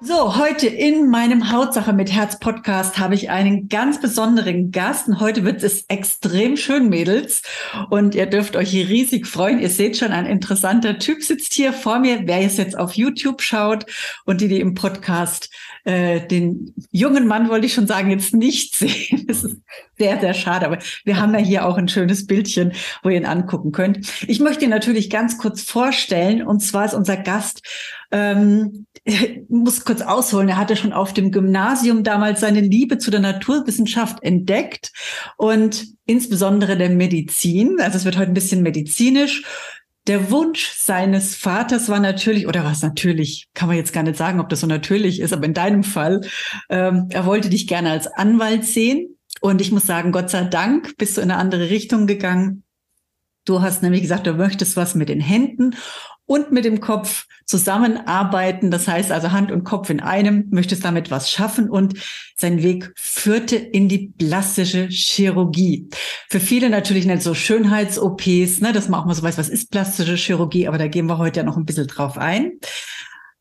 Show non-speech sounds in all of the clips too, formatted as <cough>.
So, heute in meinem Hautsache mit Herz Podcast habe ich einen ganz besonderen Gast und heute wird es extrem schön, Mädels. Und ihr dürft euch hier riesig freuen. Ihr seht schon, ein interessanter Typ sitzt hier vor mir. Wer es jetzt auf YouTube schaut und die, die im Podcast äh, den jungen Mann, wollte ich schon sagen, jetzt nicht sehen. <laughs> Das ist sehr, sehr schade. Aber wir haben ja hier auch ein schönes Bildchen, wo ihr ihn angucken könnt. Ich möchte ihn natürlich ganz kurz vorstellen. Und zwar ist unser Gast ähm, <laughs> muss kurz ausholen, er hatte schon auf dem Gymnasium damals seine Liebe zu der Naturwissenschaft entdeckt und insbesondere der Medizin. Also es wird heute ein bisschen medizinisch. Der Wunsch seines Vaters war natürlich, oder was natürlich, kann man jetzt gar nicht sagen, ob das so natürlich ist, aber in deinem Fall, ähm, er wollte dich gerne als Anwalt sehen. Und ich muss sagen, Gott sei Dank bist du in eine andere Richtung gegangen. Du hast nämlich gesagt, du möchtest was mit den Händen und mit dem Kopf zusammenarbeiten. Das heißt also Hand und Kopf in einem, möchtest damit was schaffen und sein Weg führte in die plastische Chirurgie. Für viele natürlich nicht so Schönheits-OPs, ne, dass man auch mal so weiß, was ist plastische Chirurgie, aber da gehen wir heute ja noch ein bisschen drauf ein.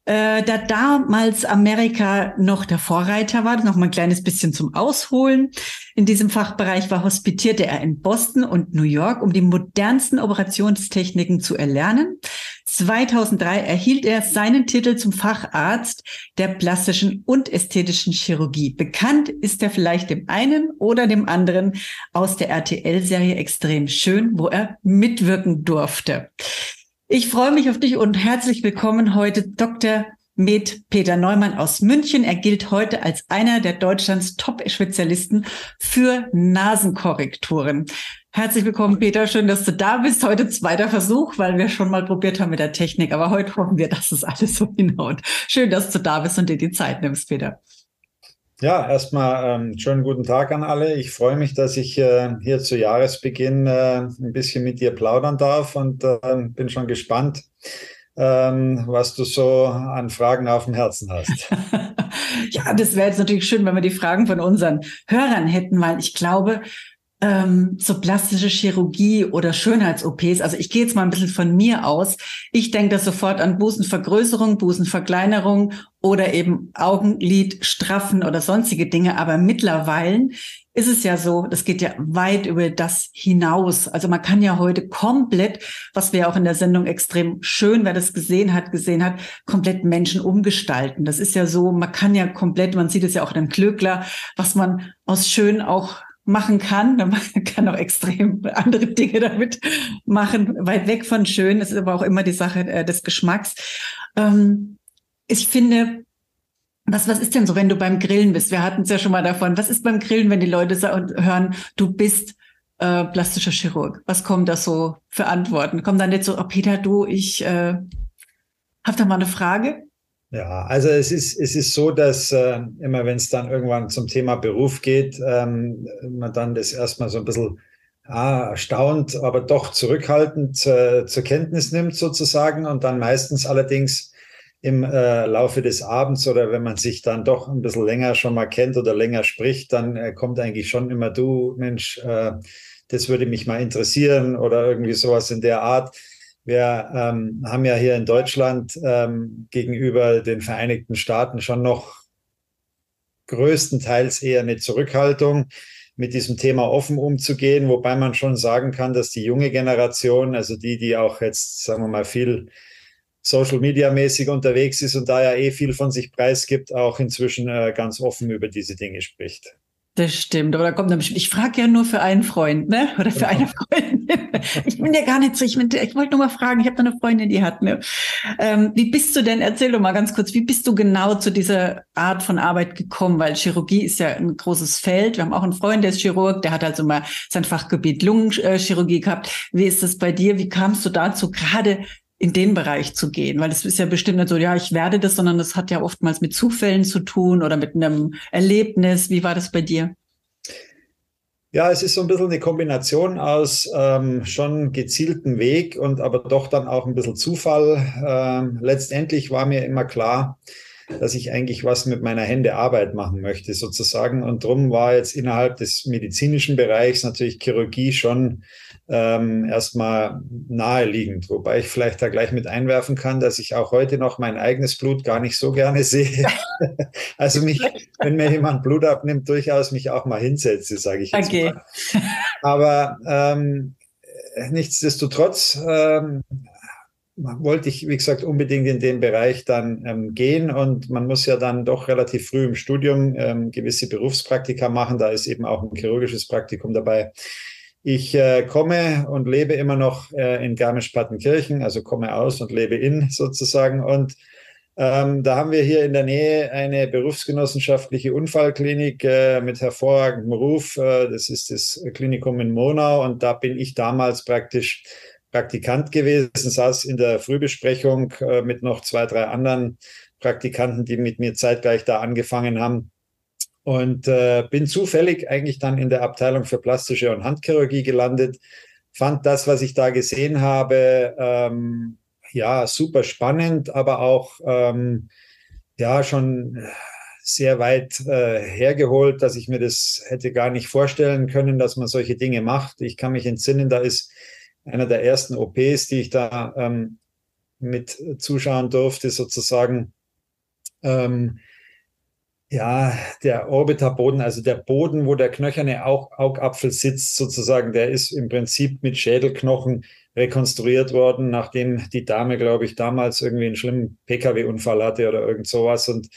Äh, da damals Amerika noch der Vorreiter war, noch mal ein kleines bisschen zum Ausholen. In diesem Fachbereich war, hospitierte er in Boston und New York, um die modernsten Operationstechniken zu erlernen. 2003 erhielt er seinen Titel zum Facharzt der plastischen und ästhetischen Chirurgie. Bekannt ist er vielleicht dem einen oder dem anderen aus der RTL-Serie Extrem Schön, wo er mitwirken durfte. Ich freue mich auf dich und herzlich willkommen heute Dr. Med Peter Neumann aus München. Er gilt heute als einer der Deutschlands Top-Spezialisten für Nasenkorrekturen. Herzlich willkommen, Peter. Schön, dass du da bist. Heute zweiter Versuch, weil wir schon mal probiert haben mit der Technik. Aber heute hoffen wir, dass es alles so hinhaut. Schön, dass du da bist und dir die Zeit nimmst, Peter. Ja, erstmal ähm, schönen guten Tag an alle. Ich freue mich, dass ich äh, hier zu Jahresbeginn äh, ein bisschen mit dir plaudern darf und äh, bin schon gespannt, ähm, was du so an Fragen auf dem Herzen hast. <laughs> ja, das wäre jetzt natürlich schön, wenn wir die Fragen von unseren Hörern hätten, weil ich glaube, ähm, so plastische Chirurgie oder Schönheits-OPs. Also ich gehe jetzt mal ein bisschen von mir aus. Ich denke da sofort an Busenvergrößerung, Busenverkleinerung oder eben Augenlid straffen oder sonstige Dinge. Aber mittlerweile ist es ja so, das geht ja weit über das hinaus. Also man kann ja heute komplett, was wir auch in der Sendung extrem schön, wer das gesehen hat, gesehen hat, komplett Menschen umgestalten. Das ist ja so, man kann ja komplett, man sieht es ja auch in Klöckler, was man aus schön auch machen kann. Man <laughs> kann auch extrem andere Dinge damit machen, weit weg von schön. Es ist aber auch immer die Sache äh, des Geschmacks. Ähm, ich finde, was, was ist denn so, wenn du beim Grillen bist? Wir hatten es ja schon mal davon. Was ist beim Grillen, wenn die Leute hören, du bist äh, plastischer Chirurg? Was kommt da so für Antworten? Kommt dann nicht so, oh Peter, du, ich äh, habe da mal eine Frage? Ja, also es ist, es ist so, dass äh, immer wenn es dann irgendwann zum Thema Beruf geht, ähm, man dann das erstmal so ein bisschen ah, erstaunt, aber doch zurückhaltend äh, zur Kenntnis nimmt sozusagen und dann meistens allerdings im äh, Laufe des Abends oder wenn man sich dann doch ein bisschen länger schon mal kennt oder länger spricht, dann äh, kommt eigentlich schon immer du, Mensch, äh, das würde mich mal interessieren oder irgendwie sowas in der Art. Wir ähm, haben ja hier in Deutschland ähm, gegenüber den Vereinigten Staaten schon noch größtenteils eher eine Zurückhaltung, mit diesem Thema offen umzugehen, wobei man schon sagen kann, dass die junge Generation, also die, die auch jetzt, sagen wir mal, viel Social Media mäßig unterwegs ist und da ja eh viel von sich preisgibt, auch inzwischen äh, ganz offen über diese Dinge spricht. Das stimmt, aber da kommt dann bestimmt, ich frage ja nur für einen Freund, ne? Oder für eine Freundin. Ich bin ja gar nicht so, ich, bin, ich wollte nur mal fragen, ich habe da eine Freundin, die hat, ne? Ähm, wie bist du denn, erzähl doch mal ganz kurz, wie bist du genau zu dieser Art von Arbeit gekommen? Weil Chirurgie ist ja ein großes Feld. Wir haben auch einen Freund, der ist Chirurg, der hat also mal sein Fachgebiet Lungenchirurgie gehabt. Wie ist das bei dir? Wie kamst du dazu, gerade in den Bereich zu gehen? Weil es ist ja bestimmt nicht so, ja, ich werde das, sondern das hat ja oftmals mit Zufällen zu tun oder mit einem Erlebnis. Wie war das bei dir? Ja, es ist so ein bisschen eine Kombination aus ähm, schon gezielten Weg und aber doch dann auch ein bisschen Zufall. Ähm, letztendlich war mir immer klar, dass ich eigentlich was mit meiner Hände Arbeit machen möchte, sozusagen. Und drum war jetzt innerhalb des medizinischen Bereichs natürlich Chirurgie schon ähm, erstmal naheliegend. Wobei ich vielleicht da gleich mit einwerfen kann, dass ich auch heute noch mein eigenes Blut gar nicht so gerne sehe. <laughs> also mich, wenn mir jemand Blut abnimmt, durchaus mich auch mal hinsetze, sage ich jetzt okay. mal. Aber ähm, nichtsdestotrotz ähm, wollte ich, wie gesagt, unbedingt in den Bereich dann ähm, gehen und man muss ja dann doch relativ früh im Studium ähm, gewisse Berufspraktika machen. Da ist eben auch ein chirurgisches Praktikum dabei. Ich äh, komme und lebe immer noch äh, in Garmisch-Partenkirchen, also komme aus und lebe in <laughs> sozusagen. Und ähm, da haben wir hier in der Nähe eine berufsgenossenschaftliche Unfallklinik äh, mit hervorragendem Ruf. Äh, das ist das Klinikum in Monau und da bin ich damals praktisch Praktikant gewesen, saß in der Frühbesprechung äh, mit noch zwei, drei anderen Praktikanten, die mit mir zeitgleich da angefangen haben. Und äh, bin zufällig eigentlich dann in der Abteilung für plastische und Handchirurgie gelandet. Fand das, was ich da gesehen habe, ähm, ja, super spannend, aber auch ähm, ja schon sehr weit äh, hergeholt, dass ich mir das hätte gar nicht vorstellen können, dass man solche Dinge macht. Ich kann mich entsinnen, da ist einer der ersten OPs, die ich da ähm, mit zuschauen durfte, sozusagen. Ähm, ja, der Orbiterboden, also der Boden, wo der knöcherne Augapfel sitzt, sozusagen, der ist im Prinzip mit Schädelknochen rekonstruiert worden, nachdem die Dame, glaube ich, damals irgendwie einen schlimmen Pkw-Unfall hatte oder irgend sowas. Und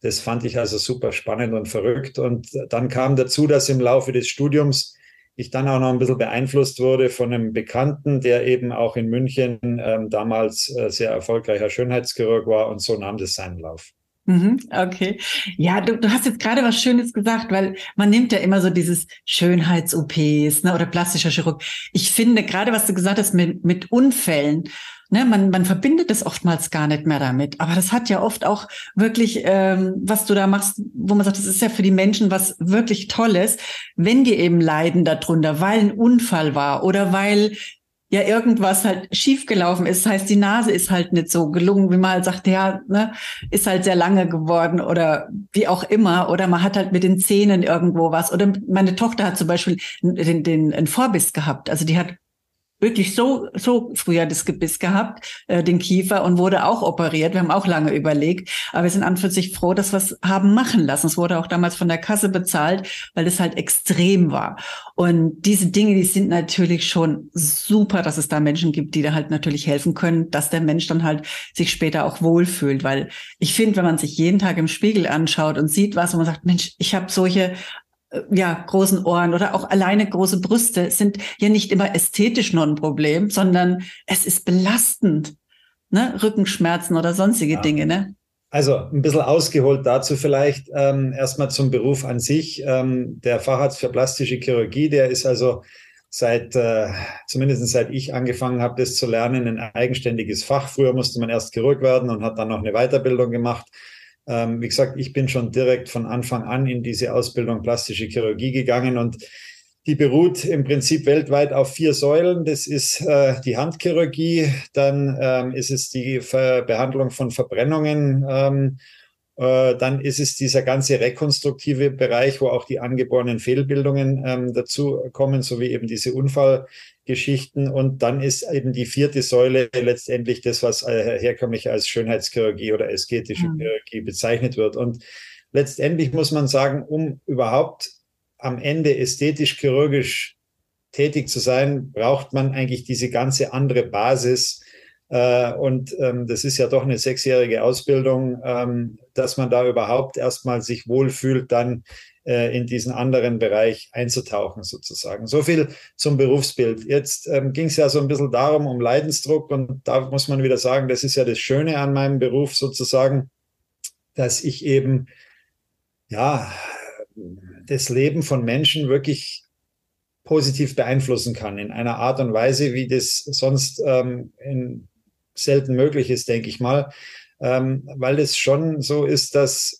das fand ich also super spannend und verrückt. Und dann kam dazu, dass im Laufe des Studiums ich dann auch noch ein bisschen beeinflusst wurde von einem Bekannten, der eben auch in München ähm, damals äh, sehr erfolgreicher Schönheitschirurg war und so nahm das seinen Lauf. Mhm, okay. Ja, du, du hast jetzt gerade was Schönes gesagt, weil man nimmt ja immer so dieses Schönheits-OPs ne, oder plastischer Chirurg. Ich finde, gerade was du gesagt hast mit, mit Unfällen, ne, man, man verbindet es oftmals gar nicht mehr damit. Aber das hat ja oft auch wirklich, ähm, was du da machst, wo man sagt, das ist ja für die Menschen was wirklich Tolles, wenn die eben leiden darunter, weil ein Unfall war oder weil ja irgendwas halt schiefgelaufen ist. Das heißt, die Nase ist halt nicht so gelungen, wie man halt sagt, ja, ne, ist halt sehr lange geworden oder wie auch immer. Oder man hat halt mit den Zähnen irgendwo was. Oder meine Tochter hat zum Beispiel den, den, einen Vorbiss gehabt. Also die hat wirklich so, so früher das Gebiss gehabt, äh, den Kiefer und wurde auch operiert. Wir haben auch lange überlegt, aber wir sind an für sich froh, dass wir es haben machen lassen. Es wurde auch damals von der Kasse bezahlt, weil es halt extrem war. Und diese Dinge, die sind natürlich schon super, dass es da Menschen gibt, die da halt natürlich helfen können, dass der Mensch dann halt sich später auch wohlfühlt. Weil ich finde, wenn man sich jeden Tag im Spiegel anschaut und sieht was und man sagt, Mensch, ich habe solche ja, großen Ohren oder auch alleine große Brüste sind ja nicht immer ästhetisch nur ein Problem, sondern es ist belastend. Ne? Rückenschmerzen oder sonstige ja. Dinge, ne? Also ein bisschen ausgeholt dazu vielleicht ähm, erstmal zum Beruf an sich. Ähm, der Facharzt für plastische Chirurgie, der ist also seit, äh, zumindest seit ich angefangen habe, das zu lernen, ein eigenständiges Fach. Früher musste man erst Chirurg werden und hat dann noch eine Weiterbildung gemacht. Ähm, wie gesagt, ich bin schon direkt von Anfang an in diese Ausbildung plastische Chirurgie gegangen und die beruht im Prinzip weltweit auf vier Säulen. Das ist äh, die Handchirurgie, dann ähm, ist es die Ver Behandlung von Verbrennungen, ähm, äh, dann ist es dieser ganze rekonstruktive Bereich, wo auch die angeborenen Fehlbildungen ähm, dazu kommen, sowie eben diese Unfall, Geschichten. Und dann ist eben die vierte Säule letztendlich das, was äh, herkömmlich als Schönheitschirurgie oder ästhetische mhm. Chirurgie bezeichnet wird. Und letztendlich muss man sagen, um überhaupt am Ende ästhetisch-chirurgisch tätig zu sein, braucht man eigentlich diese ganze andere Basis. Äh, und ähm, das ist ja doch eine sechsjährige Ausbildung, ähm, dass man da überhaupt erstmal sich wohlfühlt, dann äh, in diesen anderen Bereich einzutauchen sozusagen. So viel zum Berufsbild. Jetzt ähm, ging es ja so ein bisschen darum, um Leidensdruck und da muss man wieder sagen, das ist ja das Schöne an meinem Beruf sozusagen, dass ich eben, ja, das Leben von Menschen wirklich positiv beeinflussen kann in einer Art und Weise, wie das sonst ähm, in selten möglich ist, denke ich mal, ähm, weil es schon so ist, dass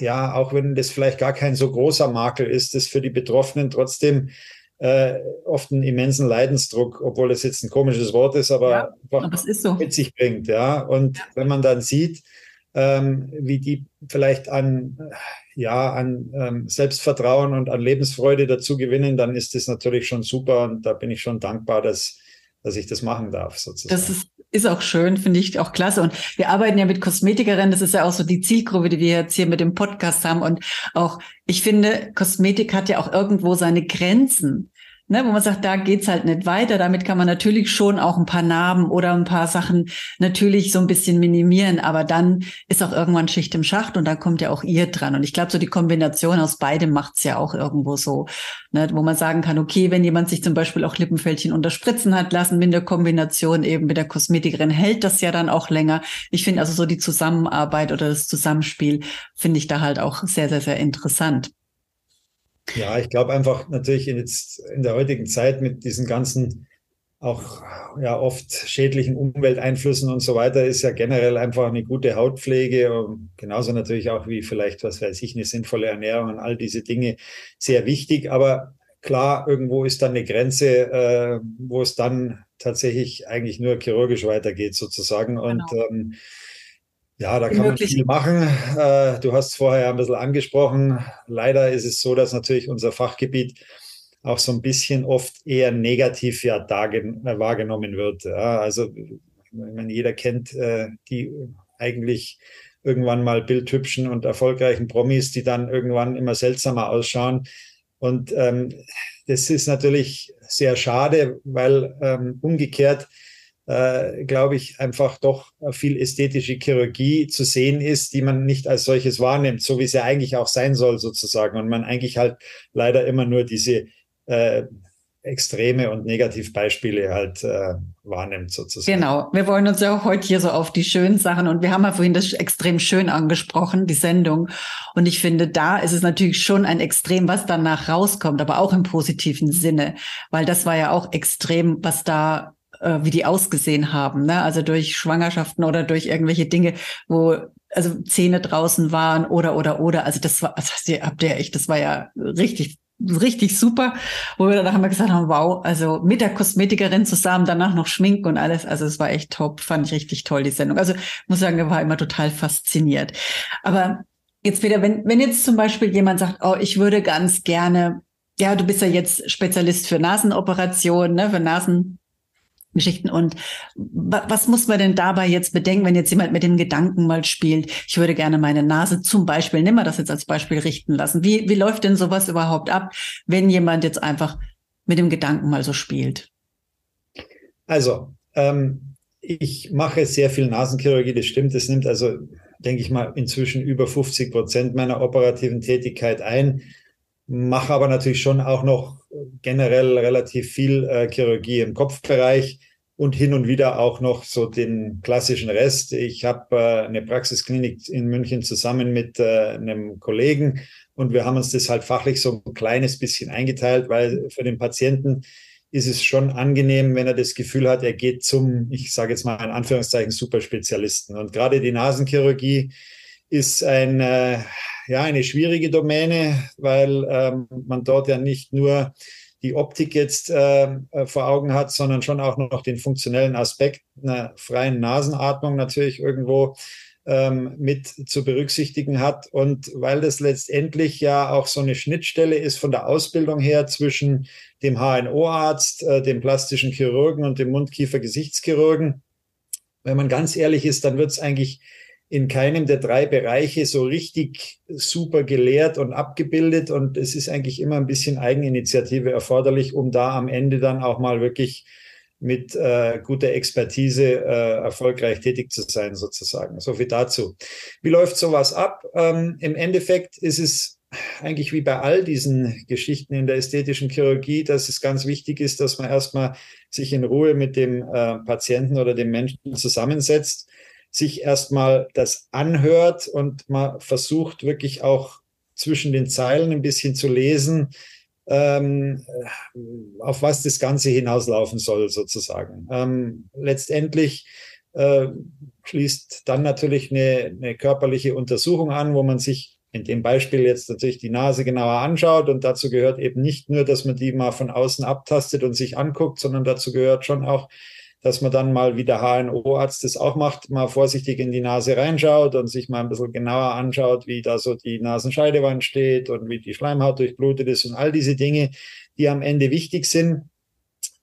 ja, auch wenn das vielleicht gar kein so großer Makel ist, das für die Betroffenen trotzdem äh, oft einen immensen Leidensdruck, obwohl das jetzt ein komisches Wort ist, aber ja, einfach so. mit sich bringt. Ja, und ja. wenn man dann sieht, ähm, wie die vielleicht an, ja, an ähm, Selbstvertrauen und an Lebensfreude dazu gewinnen, dann ist das natürlich schon super und da bin ich schon dankbar, dass, dass ich das machen darf, sozusagen. Das ist, ist auch schön, finde ich auch klasse. Und wir arbeiten ja mit Kosmetikerinnen, das ist ja auch so die Zielgruppe, die wir jetzt hier mit dem Podcast haben. Und auch, ich finde, Kosmetik hat ja auch irgendwo seine Grenzen ne, wo man sagt, da geht's halt nicht weiter. Damit kann man natürlich schon auch ein paar Narben oder ein paar Sachen natürlich so ein bisschen minimieren, aber dann ist auch irgendwann Schicht im Schacht und dann kommt ja auch ihr dran. Und ich glaube, so die Kombination aus beidem macht's ja auch irgendwo so, ne, wo man sagen kann, okay, wenn jemand sich zum Beispiel auch Lippenfältchen unterspritzen hat lassen, mit der Kombination eben mit der Kosmetikerin, hält das ja dann auch länger. Ich finde also so die Zusammenarbeit oder das Zusammenspiel finde ich da halt auch sehr, sehr, sehr interessant. Ja, ich glaube einfach natürlich in, jetzt in der heutigen Zeit mit diesen ganzen auch ja oft schädlichen Umwelteinflüssen und so weiter ist ja generell einfach eine gute Hautpflege, genauso natürlich auch wie vielleicht, was weiß ich, eine sinnvolle Ernährung und all diese Dinge sehr wichtig. Aber klar, irgendwo ist dann eine Grenze, äh, wo es dann tatsächlich eigentlich nur chirurgisch weitergeht sozusagen. Und genau. ähm, ja, da kann man viel machen. Äh, du hast vorher ein bisschen angesprochen. Leider ist es so, dass natürlich unser Fachgebiet auch so ein bisschen oft eher negativ ja äh, wahrgenommen wird. Ja, also man, jeder kennt äh, die eigentlich irgendwann mal bildhübschen und erfolgreichen Promis, die dann irgendwann immer seltsamer ausschauen. Und ähm, das ist natürlich sehr schade, weil ähm, umgekehrt äh, glaube ich, einfach doch viel ästhetische Chirurgie zu sehen ist, die man nicht als solches wahrnimmt, so wie ja eigentlich auch sein soll sozusagen. Und man eigentlich halt leider immer nur diese äh, extreme und Negativbeispiele halt äh, wahrnimmt sozusagen. Genau. Wir wollen uns ja auch heute hier so auf die schönen Sachen und wir haben ja vorhin das extrem schön angesprochen, die Sendung. Und ich finde, da ist es natürlich schon ein Extrem, was danach rauskommt, aber auch im positiven Sinne, weil das war ja auch extrem, was da äh, wie die ausgesehen haben. Ne? Also durch Schwangerschaften oder durch irgendwelche Dinge, wo also Zähne draußen waren oder oder oder. Also das war, also habt ihr echt, das war ja richtig richtig super, wo wir dann haben wir gesagt haben, wow, also mit der Kosmetikerin zusammen, danach noch Schminken und alles, also es war echt top, fand ich richtig toll, die Sendung. Also muss sagen, er war immer total fasziniert. Aber jetzt wieder, wenn, wenn jetzt zum Beispiel jemand sagt, oh, ich würde ganz gerne, ja, du bist ja jetzt Spezialist für Nasenoperationen, ne, für Nasen, Geschichten. Und was muss man denn dabei jetzt bedenken, wenn jetzt jemand mit dem Gedanken mal spielt, ich würde gerne meine Nase zum Beispiel, nimm mal das jetzt als Beispiel richten lassen. Wie, wie läuft denn sowas überhaupt ab, wenn jemand jetzt einfach mit dem Gedanken mal so spielt? Also, ähm, ich mache sehr viel Nasenchirurgie, das stimmt. Das nimmt also, denke ich mal, inzwischen über 50 Prozent meiner operativen Tätigkeit ein mache aber natürlich schon auch noch generell relativ viel äh, Chirurgie im Kopfbereich und hin und wieder auch noch so den klassischen Rest. Ich habe äh, eine Praxisklinik in München zusammen mit äh, einem Kollegen und wir haben uns das halt fachlich so ein kleines bisschen eingeteilt, weil für den Patienten ist es schon angenehm, wenn er das Gefühl hat, er geht zum, ich sage jetzt mal in Anführungszeichen, Superspezialisten. Und gerade die Nasenchirurgie ist ein, äh, ja, eine schwierige Domäne, weil ähm, man dort ja nicht nur die Optik jetzt äh, vor Augen hat, sondern schon auch noch den funktionellen Aspekt einer freien Nasenatmung natürlich irgendwo ähm, mit zu berücksichtigen hat. Und weil das letztendlich ja auch so eine Schnittstelle ist von der Ausbildung her zwischen dem HNO-Arzt, äh, dem plastischen Chirurgen und dem Mundkiefer-Gesichtschirurgen, wenn man ganz ehrlich ist, dann wird es eigentlich in keinem der drei Bereiche so richtig super gelehrt und abgebildet. Und es ist eigentlich immer ein bisschen Eigeninitiative erforderlich, um da am Ende dann auch mal wirklich mit äh, guter Expertise äh, erfolgreich tätig zu sein, sozusagen. So viel dazu. Wie läuft sowas ab? Ähm, Im Endeffekt ist es eigentlich wie bei all diesen Geschichten in der ästhetischen Chirurgie, dass es ganz wichtig ist, dass man erstmal sich in Ruhe mit dem äh, Patienten oder dem Menschen zusammensetzt sich erstmal das anhört und man versucht wirklich auch zwischen den Zeilen ein bisschen zu lesen, ähm, auf was das Ganze hinauslaufen soll, sozusagen. Ähm, letztendlich äh, schließt dann natürlich eine, eine körperliche Untersuchung an, wo man sich in dem Beispiel jetzt natürlich die Nase genauer anschaut. Und dazu gehört eben nicht nur, dass man die mal von außen abtastet und sich anguckt, sondern dazu gehört schon auch, dass man dann mal, wie der HNO-Arzt das auch macht, mal vorsichtig in die Nase reinschaut und sich mal ein bisschen genauer anschaut, wie da so die Nasenscheidewand steht und wie die Schleimhaut durchblutet ist und all diese Dinge, die am Ende wichtig sind.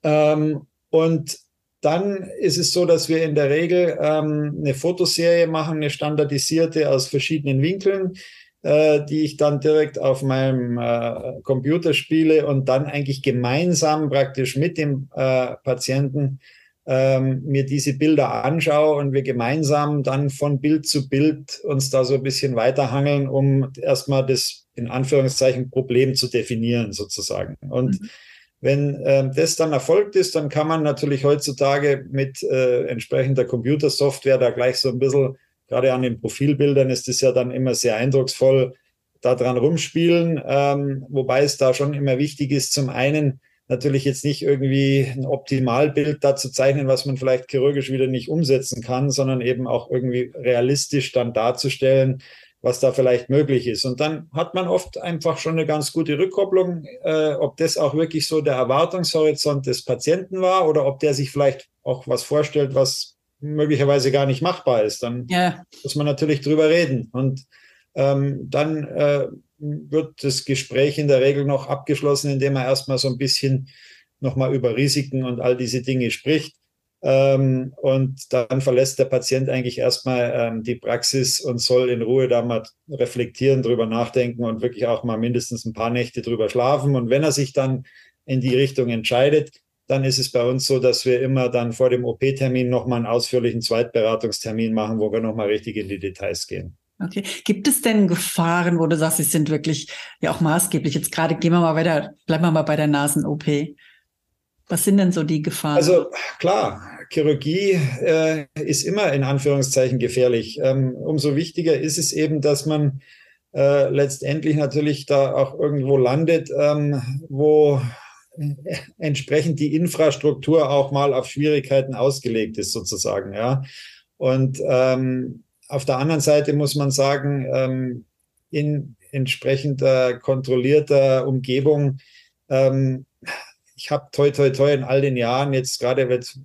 Ähm, und dann ist es so, dass wir in der Regel ähm, eine Fotoserie machen, eine standardisierte aus verschiedenen Winkeln, äh, die ich dann direkt auf meinem äh, Computer spiele und dann eigentlich gemeinsam praktisch mit dem äh, Patienten ähm, mir diese Bilder anschaue und wir gemeinsam dann von Bild zu Bild uns da so ein bisschen weiterhangeln, um erstmal das in Anführungszeichen Problem zu definieren sozusagen. Und mhm. Wenn äh, das dann erfolgt ist, dann kann man natürlich heutzutage mit äh, entsprechender Computersoftware da gleich so ein bisschen, gerade an den Profilbildern ist es ja dann immer sehr eindrucksvoll, da dran rumspielen, ähm, wobei es da schon immer wichtig ist, zum einen natürlich jetzt nicht irgendwie ein Optimalbild da zu zeichnen, was man vielleicht chirurgisch wieder nicht umsetzen kann, sondern eben auch irgendwie realistisch dann darzustellen, was da vielleicht möglich ist. Und dann hat man oft einfach schon eine ganz gute Rückkopplung, äh, ob das auch wirklich so der Erwartungshorizont des Patienten war oder ob der sich vielleicht auch was vorstellt, was möglicherweise gar nicht machbar ist. Dann ja. muss man natürlich drüber reden. Und ähm, dann äh, wird das Gespräch in der Regel noch abgeschlossen, indem man erstmal so ein bisschen nochmal über Risiken und all diese Dinge spricht. Ähm, und dann verlässt der Patient eigentlich erstmal ähm, die Praxis und soll in Ruhe da mal reflektieren, drüber nachdenken und wirklich auch mal mindestens ein paar Nächte drüber schlafen. Und wenn er sich dann in die Richtung entscheidet, dann ist es bei uns so, dass wir immer dann vor dem OP-Termin nochmal einen ausführlichen Zweitberatungstermin machen, wo wir nochmal richtig in die Details gehen. Okay. Gibt es denn Gefahren, wo du sagst, sie sind wirklich ja auch maßgeblich? Jetzt gerade gehen wir mal weiter, bleiben wir mal bei der Nasen-OP. Was sind denn so die Gefahren? Also klar, Chirurgie äh, ist immer in Anführungszeichen gefährlich. Ähm, umso wichtiger ist es eben, dass man äh, letztendlich natürlich da auch irgendwo landet, ähm, wo entsprechend die Infrastruktur auch mal auf Schwierigkeiten ausgelegt ist, sozusagen. Ja. Und ähm, auf der anderen Seite muss man sagen, ähm, in entsprechender kontrollierter Umgebung ähm, ich habe toi toi toi in all den Jahren jetzt gerade mit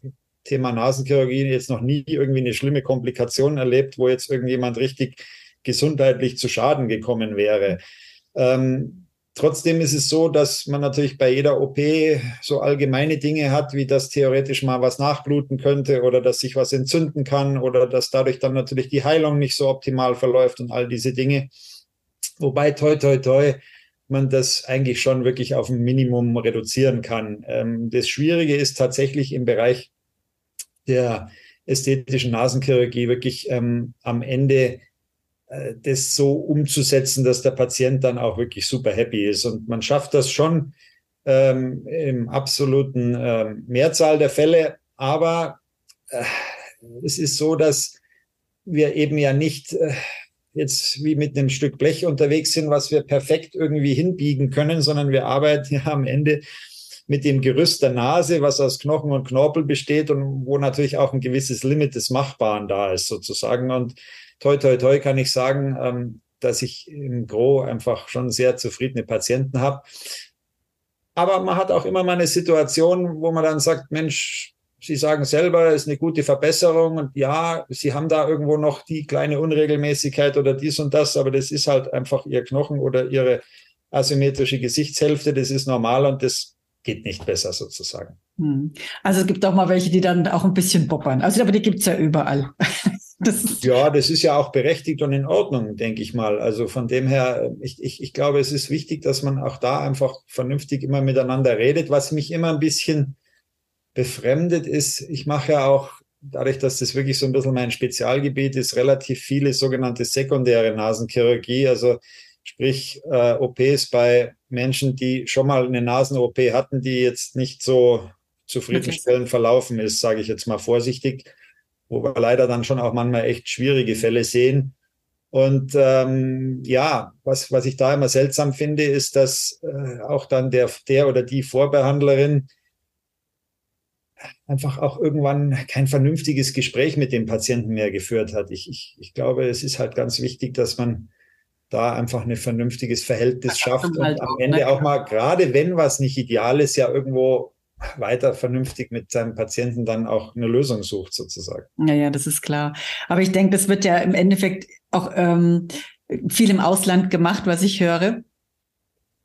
Thema Nasenchirurgie jetzt noch nie irgendwie eine schlimme Komplikation erlebt, wo jetzt irgendjemand richtig gesundheitlich zu Schaden gekommen wäre. Ähm, trotzdem ist es so, dass man natürlich bei jeder OP so allgemeine Dinge hat, wie dass theoretisch mal was nachbluten könnte oder dass sich was entzünden kann oder dass dadurch dann natürlich die Heilung nicht so optimal verläuft und all diese Dinge. Wobei toi toi toi man das eigentlich schon wirklich auf ein Minimum reduzieren kann. Ähm, das Schwierige ist tatsächlich im Bereich der ästhetischen Nasenchirurgie wirklich ähm, am Ende das so umzusetzen, dass der Patient dann auch wirklich super happy ist. Und man schafft das schon ähm, im absoluten äh, Mehrzahl der Fälle, aber äh, es ist so, dass wir eben ja nicht äh, jetzt wie mit einem Stück Blech unterwegs sind, was wir perfekt irgendwie hinbiegen können, sondern wir arbeiten ja am Ende mit dem Gerüst der Nase, was aus Knochen und Knorpel besteht und wo natürlich auch ein gewisses Limit des Machbaren da ist, sozusagen. Und toi, toi, toi kann ich sagen, ähm, dass ich im Gro einfach schon sehr zufriedene Patienten habe. Aber man hat auch immer mal eine Situation, wo man dann sagt, Mensch, Sie sagen selber, es ist eine gute Verbesserung und ja, Sie haben da irgendwo noch die kleine Unregelmäßigkeit oder dies und das, aber das ist halt einfach Ihr Knochen oder Ihre asymmetrische Gesichtshälfte, das ist normal und das geht nicht besser sozusagen. Hm. Also es gibt auch mal welche, die dann auch ein bisschen boppern. Also aber die gibt es ja überall. Das ja, das ist ja auch berechtigt und in Ordnung, denke ich mal. Also von dem her, ich, ich, ich glaube, es ist wichtig, dass man auch da einfach vernünftig immer miteinander redet. Was mich immer ein bisschen befremdet ist, ich mache ja auch, dadurch, dass das wirklich so ein bisschen mein Spezialgebiet ist, relativ viele sogenannte sekundäre Nasenchirurgie, also sprich äh, OPs bei Menschen, die schon mal eine Nasen-OP hatten, die jetzt nicht so zufriedenstellend verlaufen ist, sage ich jetzt mal vorsichtig, wo wir leider dann schon auch manchmal echt schwierige Fälle sehen. Und ähm, ja, was, was ich da immer seltsam finde, ist, dass äh, auch dann der, der oder die Vorbehandlerin einfach auch irgendwann kein vernünftiges Gespräch mit dem Patienten mehr geführt hat. Ich, ich, ich glaube, es ist halt ganz wichtig, dass man da einfach ein vernünftiges Verhältnis schafft und halt am Ende ne? auch mal, gerade wenn was nicht ideal ist, ja irgendwo weiter vernünftig mit seinem Patienten dann auch eine Lösung sucht, sozusagen. Ja, ja, das ist klar. Aber ich denke, das wird ja im Endeffekt auch ähm, viel im Ausland gemacht, was ich höre.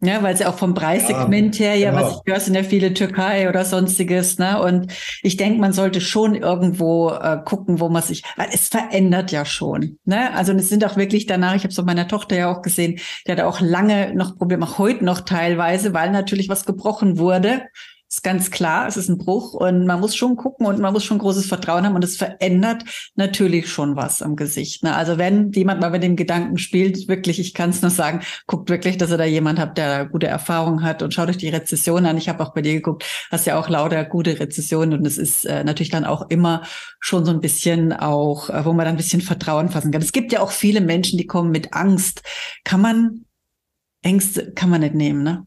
Ja, weil es ja auch vom Preissegment ja, her, ja, genau. was ich höre, sind ja viele Türkei oder sonstiges, ne? Und ich denke, man sollte schon irgendwo äh, gucken, wo man sich, weil es verändert ja schon, ne? Also es sind auch wirklich danach, ich habe es bei meiner Tochter ja auch gesehen, die hat auch lange noch Probleme, auch heute noch teilweise, weil natürlich was gebrochen wurde ist ganz klar, es ist ein Bruch und man muss schon gucken und man muss schon großes Vertrauen haben und es verändert natürlich schon was am Gesicht. Ne? Also wenn jemand mal mit dem Gedanken spielt, wirklich, ich kann es nur sagen, guckt wirklich, dass er da jemand hat, der gute Erfahrung hat und schaut euch die Rezession an. Ich habe auch bei dir geguckt, hast ja auch lauter gute Rezessionen und es ist äh, natürlich dann auch immer schon so ein bisschen auch, äh, wo man dann ein bisschen Vertrauen fassen kann. Es gibt ja auch viele Menschen, die kommen mit Angst. Kann man Ängste kann man nicht nehmen, ne?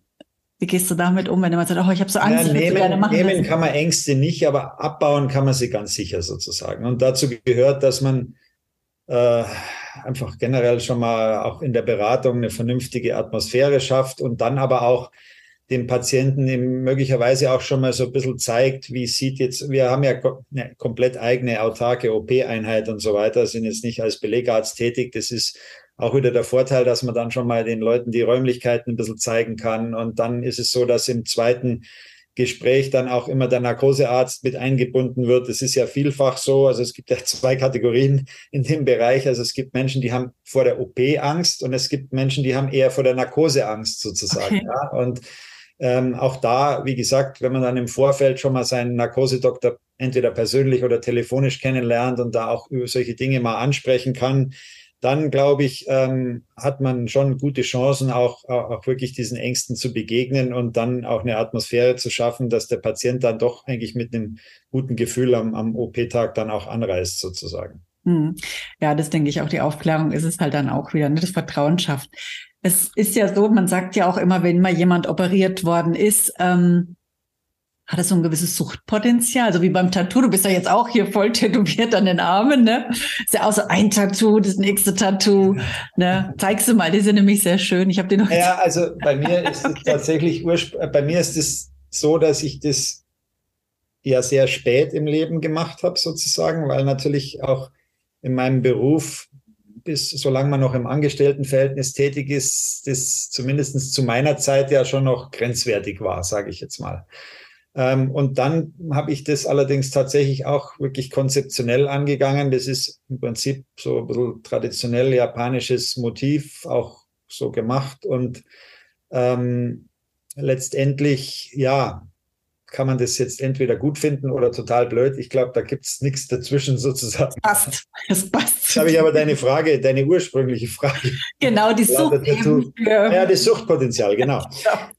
Wie gehst du damit um, wenn jemand sagt, oh, ich habe so Angst, ja, nehmen, gerne machen? Nehmen kann man Ängste nicht, aber abbauen kann man sie ganz sicher sozusagen. Und dazu gehört, dass man äh, einfach generell schon mal auch in der Beratung eine vernünftige Atmosphäre schafft und dann aber auch dem Patienten möglicherweise auch schon mal so ein bisschen zeigt, wie sieht jetzt, wir haben ja eine komplett eigene autarke OP-Einheit und so weiter, sind jetzt nicht als Belegarzt tätig. Das ist auch wieder der Vorteil, dass man dann schon mal den Leuten die Räumlichkeiten ein bisschen zeigen kann. Und dann ist es so, dass im zweiten Gespräch dann auch immer der Narkosearzt mit eingebunden wird. Es ist ja vielfach so, also es gibt ja <laughs> zwei Kategorien in dem Bereich. Also es gibt Menschen, die haben vor der OP Angst und es gibt Menschen, die haben eher vor der Narkose Angst sozusagen. Okay. Ja? Und ähm, auch da, wie gesagt, wenn man dann im Vorfeld schon mal seinen Narkosedoktor entweder persönlich oder telefonisch kennenlernt und da auch über solche Dinge mal ansprechen kann, dann glaube ich, ähm, hat man schon gute Chancen, auch, auch wirklich diesen Ängsten zu begegnen und dann auch eine Atmosphäre zu schaffen, dass der Patient dann doch eigentlich mit einem guten Gefühl am, am OP-Tag dann auch anreist, sozusagen. Hm. Ja, das denke ich auch. Die Aufklärung ist es halt dann auch wieder, ne? das Vertrauen schafft. Es ist ja so, man sagt ja auch immer, wenn mal jemand operiert worden ist, ähm, hat das so ein gewisses Suchtpotenzial? Also wie beim Tattoo, du bist ja jetzt auch hier voll tätowiert an den Armen, ne? Ist ja auch so ein Tattoo, das nächste Tattoo, ne? Zeigst du mal, die sind nämlich sehr schön. Ich habe den noch. Ja, also bei mir <laughs> ist es tatsächlich, bei mir ist es so, dass ich das ja sehr spät im Leben gemacht habe, sozusagen, weil natürlich auch in meinem Beruf bis solange man noch im Angestelltenverhältnis tätig ist, das zumindest zu meiner Zeit ja schon noch grenzwertig war, sage ich jetzt mal. Ähm, und dann habe ich das allerdings tatsächlich auch wirklich konzeptionell angegangen. Das ist im Prinzip so ein bisschen traditionell japanisches Motiv, auch so gemacht. Und ähm, letztendlich, ja, kann man das jetzt entweder gut finden oder total blöd. Ich glaube, da gibt es nichts dazwischen <laughs> sozusagen. Das passt. Das passt. Jetzt habe ich aber deine Frage, deine ursprüngliche Frage. Genau, die Sucht. Ja, das Suchtpotenzial, <laughs> genau.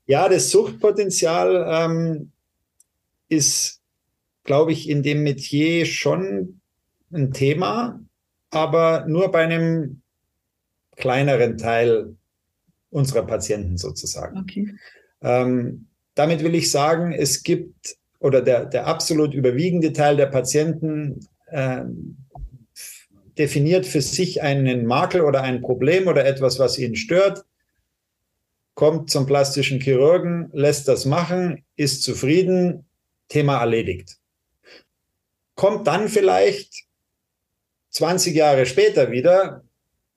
Ja, das Suchtpotenzial ähm, ist, glaube ich, in dem Metier schon ein Thema, aber nur bei einem kleineren Teil unserer Patienten sozusagen. Okay. Ähm, damit will ich sagen, es gibt oder der, der absolut überwiegende Teil der Patienten äh, definiert für sich einen Makel oder ein Problem oder etwas, was ihn stört, kommt zum plastischen Chirurgen, lässt das machen, ist zufrieden, Thema erledigt. Kommt dann vielleicht 20 Jahre später wieder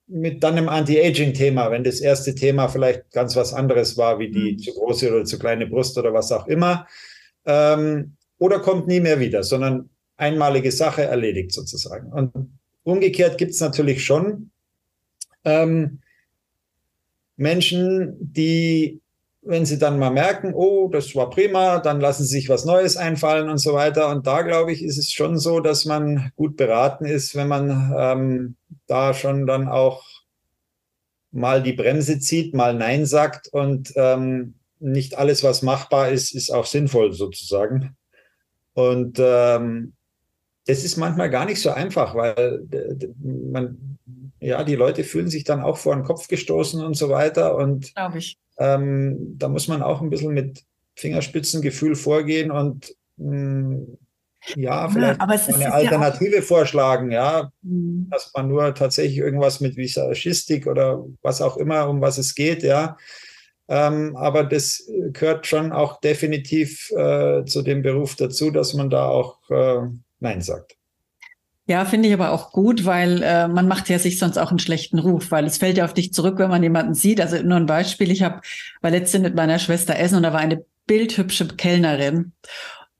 mit dann einem Anti-Aging-Thema, wenn das erste Thema vielleicht ganz was anderes war, wie die mhm. zu große oder zu kleine Brust oder was auch immer. Ähm, oder kommt nie mehr wieder, sondern einmalige Sache erledigt sozusagen. Und umgekehrt gibt es natürlich schon ähm, Menschen, die wenn sie dann mal merken, oh, das war prima, dann lassen sie sich was Neues einfallen und so weiter. Und da, glaube ich, ist es schon so, dass man gut beraten ist, wenn man ähm, da schon dann auch mal die Bremse zieht, mal Nein sagt und ähm, nicht alles, was machbar ist, ist auch sinnvoll sozusagen. Und ähm, das ist manchmal gar nicht so einfach, weil man, ja, die Leute fühlen sich dann auch vor den Kopf gestoßen und so weiter. Und glaube ich ähm, da muss man auch ein bisschen mit Fingerspitzengefühl vorgehen und mh, hm, ja, vielleicht ja, eine Alternative ja vorschlagen, ja, mhm. dass man nur tatsächlich irgendwas mit Visagistik oder was auch immer, um was es geht, ja. Ähm, aber das gehört schon auch definitiv äh, zu dem Beruf dazu, dass man da auch äh, Nein sagt. Ja, finde ich aber auch gut, weil äh, man macht ja sich sonst auch einen schlechten Ruf, weil es fällt ja auf dich zurück, wenn man jemanden sieht. Also nur ein Beispiel, ich habe war letztens mit meiner Schwester essen und da war eine bildhübsche Kellnerin,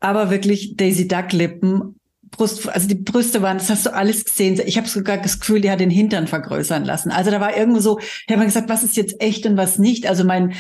aber wirklich Daisy Duck Lippen, Brust, also die Brüste waren, das hast du alles gesehen. Ich habe sogar das Gefühl, die hat den Hintern vergrößern lassen. Also da war irgendwo so, ich habe mir gesagt, was ist jetzt echt und was nicht. Also mein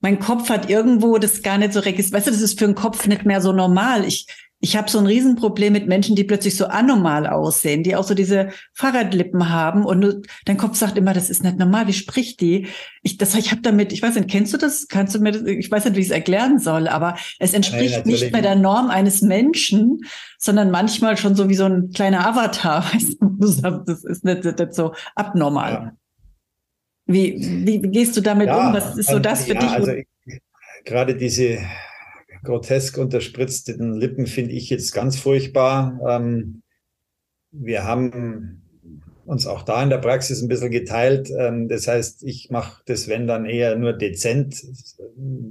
mein Kopf hat irgendwo das gar nicht so registriert. Weißt du, das ist für einen Kopf nicht mehr so normal. Ich ich habe so ein Riesenproblem mit Menschen, die plötzlich so anormal aussehen, die auch so diese Fahrradlippen haben und nur, dein Kopf sagt immer, das ist nicht normal. Wie spricht die? Ich, das, ich habe damit, ich weiß nicht, kennst du das? Kannst du mir das? Ich weiß nicht, wie ich es erklären soll, aber es entspricht Nein, nicht mehr der Norm eines Menschen, sondern manchmal schon so wie so ein kleiner Avatar. <laughs> Weißt du, das ist nicht, nicht so abnormal. Ja. Wie, wie, gehst du damit ja, um? Was ist so das für ja, dich? Also ich, gerade diese grotesk unterspritzten Lippen finde ich jetzt ganz furchtbar. Ähm, wir haben uns auch da in der Praxis ein bisschen geteilt. Ähm, das heißt, ich mache das, wenn dann eher nur dezent,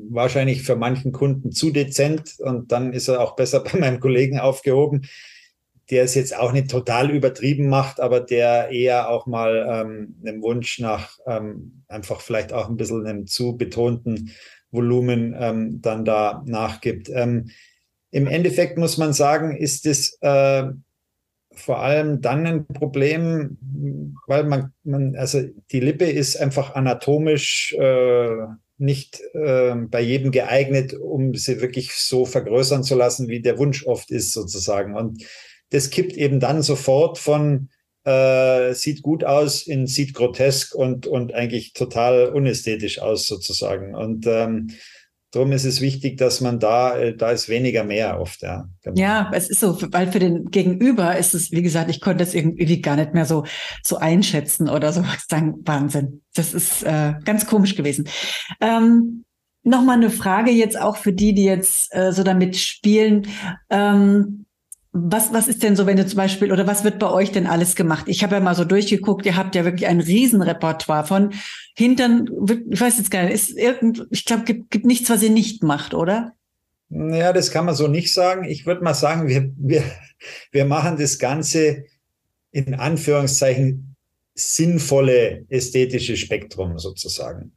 wahrscheinlich für manchen Kunden zu dezent und dann ist er auch besser <laughs> bei meinem Kollegen aufgehoben, der es jetzt auch nicht total übertrieben macht, aber der eher auch mal ähm, einem Wunsch nach ähm, einfach vielleicht auch ein bisschen einem zu betonten Volumen ähm, dann da nachgibt. Ähm, Im Endeffekt muss man sagen, ist es äh, vor allem dann ein Problem, weil man, man, also die Lippe ist einfach anatomisch äh, nicht äh, bei jedem geeignet, um sie wirklich so vergrößern zu lassen, wie der Wunsch oft ist, sozusagen. Und das kippt eben dann sofort von äh, sieht gut aus, in, sieht grotesk und, und eigentlich total unästhetisch aus sozusagen. Und ähm, darum ist es wichtig, dass man da, äh, da ist weniger mehr oft. Ja, genau. ja, es ist so, weil für den Gegenüber ist es, wie gesagt, ich konnte das irgendwie gar nicht mehr so, so einschätzen oder so sagen, Wahnsinn. Das ist äh, ganz komisch gewesen. Ähm, Nochmal eine Frage jetzt auch für die, die jetzt äh, so damit spielen. Ähm, was, was ist denn so, wenn du zum Beispiel, oder was wird bei euch denn alles gemacht? Ich habe ja mal so durchgeguckt, ihr habt ja wirklich ein Riesenrepertoire von Hintern, ich weiß jetzt gar nicht, ist irgend, ich glaube, gibt, gibt nichts, was ihr nicht macht, oder? Ja, das kann man so nicht sagen. Ich würde mal sagen, wir, wir, wir machen das Ganze in Anführungszeichen sinnvolle ästhetische Spektrum sozusagen.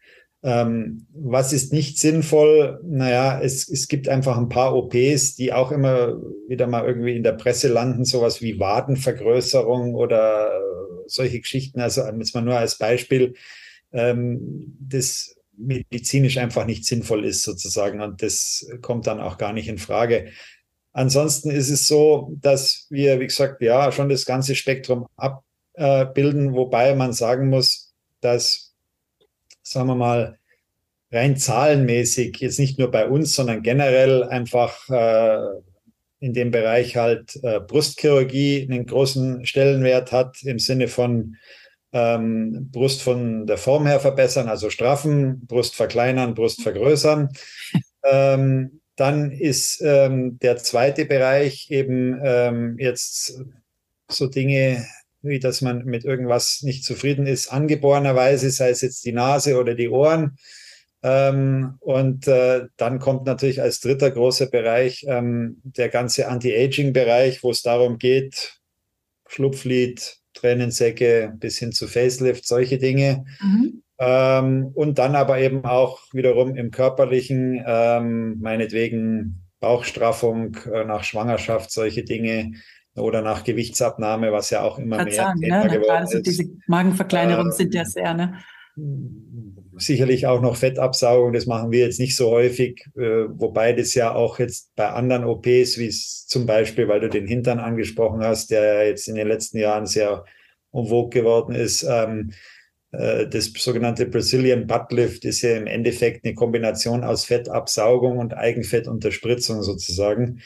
Ähm, was ist nicht sinnvoll? Naja, es, es gibt einfach ein paar OPs, die auch immer wieder mal irgendwie in der Presse landen, sowas wie Wadenvergrößerung oder solche Geschichten. Also jetzt mal nur als Beispiel, ähm, das medizinisch einfach nicht sinnvoll ist sozusagen und das kommt dann auch gar nicht in Frage. Ansonsten ist es so, dass wir, wie gesagt, ja, schon das ganze Spektrum abbilden, wobei man sagen muss, dass sagen wir mal, rein zahlenmäßig, jetzt nicht nur bei uns, sondern generell einfach äh, in dem Bereich halt äh, Brustchirurgie einen großen Stellenwert hat im Sinne von ähm, Brust von der Form her verbessern, also straffen, Brust verkleinern, Brust vergrößern. <laughs> ähm, dann ist ähm, der zweite Bereich eben ähm, jetzt so Dinge wie dass man mit irgendwas nicht zufrieden ist, angeborenerweise, sei es jetzt die Nase oder die Ohren. Ähm, und äh, dann kommt natürlich als dritter großer Bereich ähm, der ganze Anti-Aging-Bereich, wo es darum geht, Schlupflid, Tränensäcke bis hin zu Facelift, solche Dinge. Mhm. Ähm, und dann aber eben auch wiederum im körperlichen, ähm, meinetwegen Bauchstraffung äh, nach Schwangerschaft, solche Dinge oder nach Gewichtsabnahme, was ja auch immer mehr sagen, Thema ne? geworden ist. Diese Magenverkleinerungen äh, sind ja sehr, ne? Sicherlich auch noch Fettabsaugung, das machen wir jetzt nicht so häufig, äh, wobei das ja auch jetzt bei anderen OPs, wie es zum Beispiel, weil du den Hintern angesprochen hast, der jetzt in den letzten Jahren sehr vogue geworden ist, ähm, äh, das sogenannte Brazilian Butt Lift ist ja im Endeffekt eine Kombination aus Fettabsaugung und Eigenfettunterspritzung sozusagen.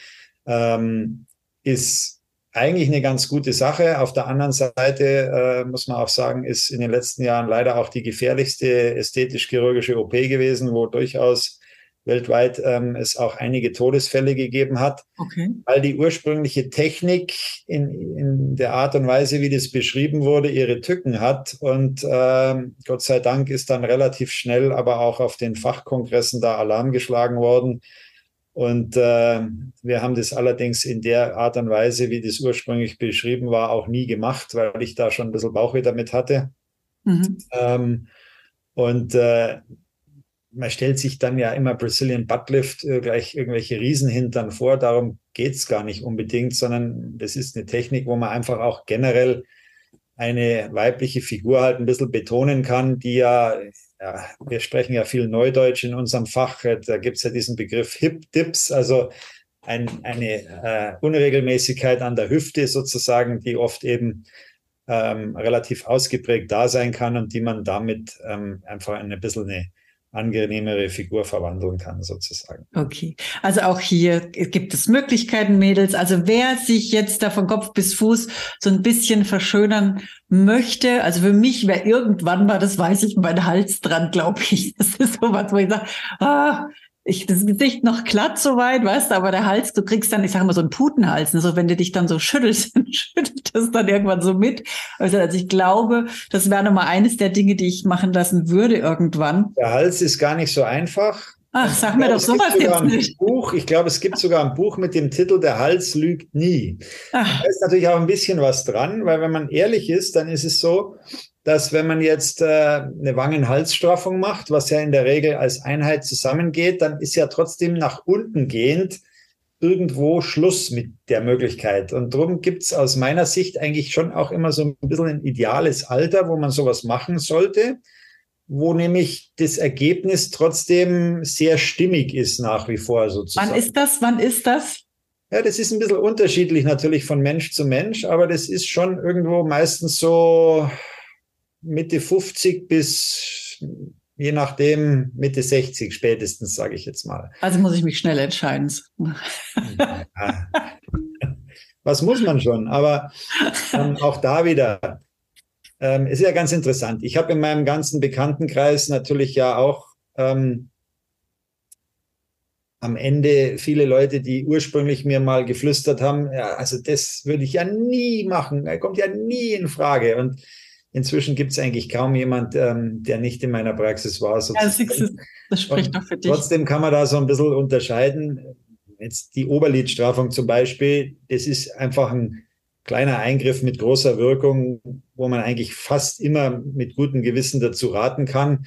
Ähm, ist eigentlich eine ganz gute Sache. Auf der anderen Seite äh, muss man auch sagen, ist in den letzten Jahren leider auch die gefährlichste ästhetisch-chirurgische OP gewesen, wo durchaus weltweit ähm, es auch einige Todesfälle gegeben hat, okay. weil die ursprüngliche Technik in, in der Art und Weise, wie das beschrieben wurde, ihre Tücken hat. Und ähm, Gott sei Dank ist dann relativ schnell aber auch auf den Fachkongressen da Alarm geschlagen worden. Und äh, wir haben das allerdings in der Art und Weise, wie das ursprünglich beschrieben war, auch nie gemacht, weil ich da schon ein bisschen Bauchweh damit hatte. Mhm. Ähm, und äh, man stellt sich dann ja immer Brazilian Buttlift äh, gleich irgendwelche Riesenhintern vor. Darum geht es gar nicht unbedingt, sondern das ist eine Technik, wo man einfach auch generell eine weibliche Figur halt ein bisschen betonen kann, die ja, ja wir sprechen ja viel Neudeutsch in unserem Fach, da gibt es ja diesen Begriff Hip-Dips, also ein, eine äh, Unregelmäßigkeit an der Hüfte sozusagen, die oft eben ähm, relativ ausgeprägt da sein kann und die man damit ähm, einfach ein bisschen eine angenehmere Figur verwandeln kann, sozusagen. Okay, also auch hier gibt es Möglichkeiten, Mädels. Also wer sich jetzt da von Kopf bis Fuß so ein bisschen verschönern möchte, also für mich wäre irgendwann mal, das weiß ich, mein Hals dran, glaube ich. Das ist so was, wo ich sage, ah, ich, das Gesicht noch glatt soweit, weißt du, aber der Hals, du kriegst dann, ich sage mal, so einen Putenhals, ne? so wenn du dich dann so schüttelst, <laughs> schüttelt das dann irgendwann so mit. Also, also ich glaube, das wäre nochmal eines der Dinge, die ich machen lassen würde irgendwann. Der Hals ist gar nicht so einfach. Ach, sag mir doch sowas jetzt nicht. Buch, ich glaube, es gibt sogar ein Buch mit dem Titel Der Hals lügt nie. Ach. Da ist natürlich auch ein bisschen was dran, weil wenn man ehrlich ist, dann ist es so, dass wenn man jetzt äh, eine Wangenhalsstraffung macht, was ja in der Regel als Einheit zusammengeht, dann ist ja trotzdem nach unten gehend irgendwo Schluss mit der Möglichkeit. Und darum gibt es aus meiner Sicht eigentlich schon auch immer so ein bisschen ein ideales Alter, wo man sowas machen sollte, wo nämlich das Ergebnis trotzdem sehr stimmig ist nach wie vor sozusagen. Wann ist das? Wann ist das? Ja, das ist ein bisschen unterschiedlich natürlich von Mensch zu Mensch, aber das ist schon irgendwo meistens so Mitte 50 bis je nachdem Mitte 60 spätestens, sage ich jetzt mal. Also muss ich mich schnell entscheiden. Was muss man schon? Aber ähm, auch da wieder, ähm, ist ja ganz interessant. Ich habe in meinem ganzen Bekanntenkreis natürlich ja auch ähm, am Ende viele Leute, die ursprünglich mir mal geflüstert haben, ja, also das würde ich ja nie machen, er kommt ja nie in Frage. Und Inzwischen gibt es eigentlich kaum jemand, ähm, der nicht in meiner Praxis war. Ja, das, das spricht doch für dich. Trotzdem kann man da so ein bisschen unterscheiden. Jetzt die Oberlidstrafung zum Beispiel, das ist einfach ein kleiner Eingriff mit großer Wirkung, wo man eigentlich fast immer mit gutem Gewissen dazu raten kann.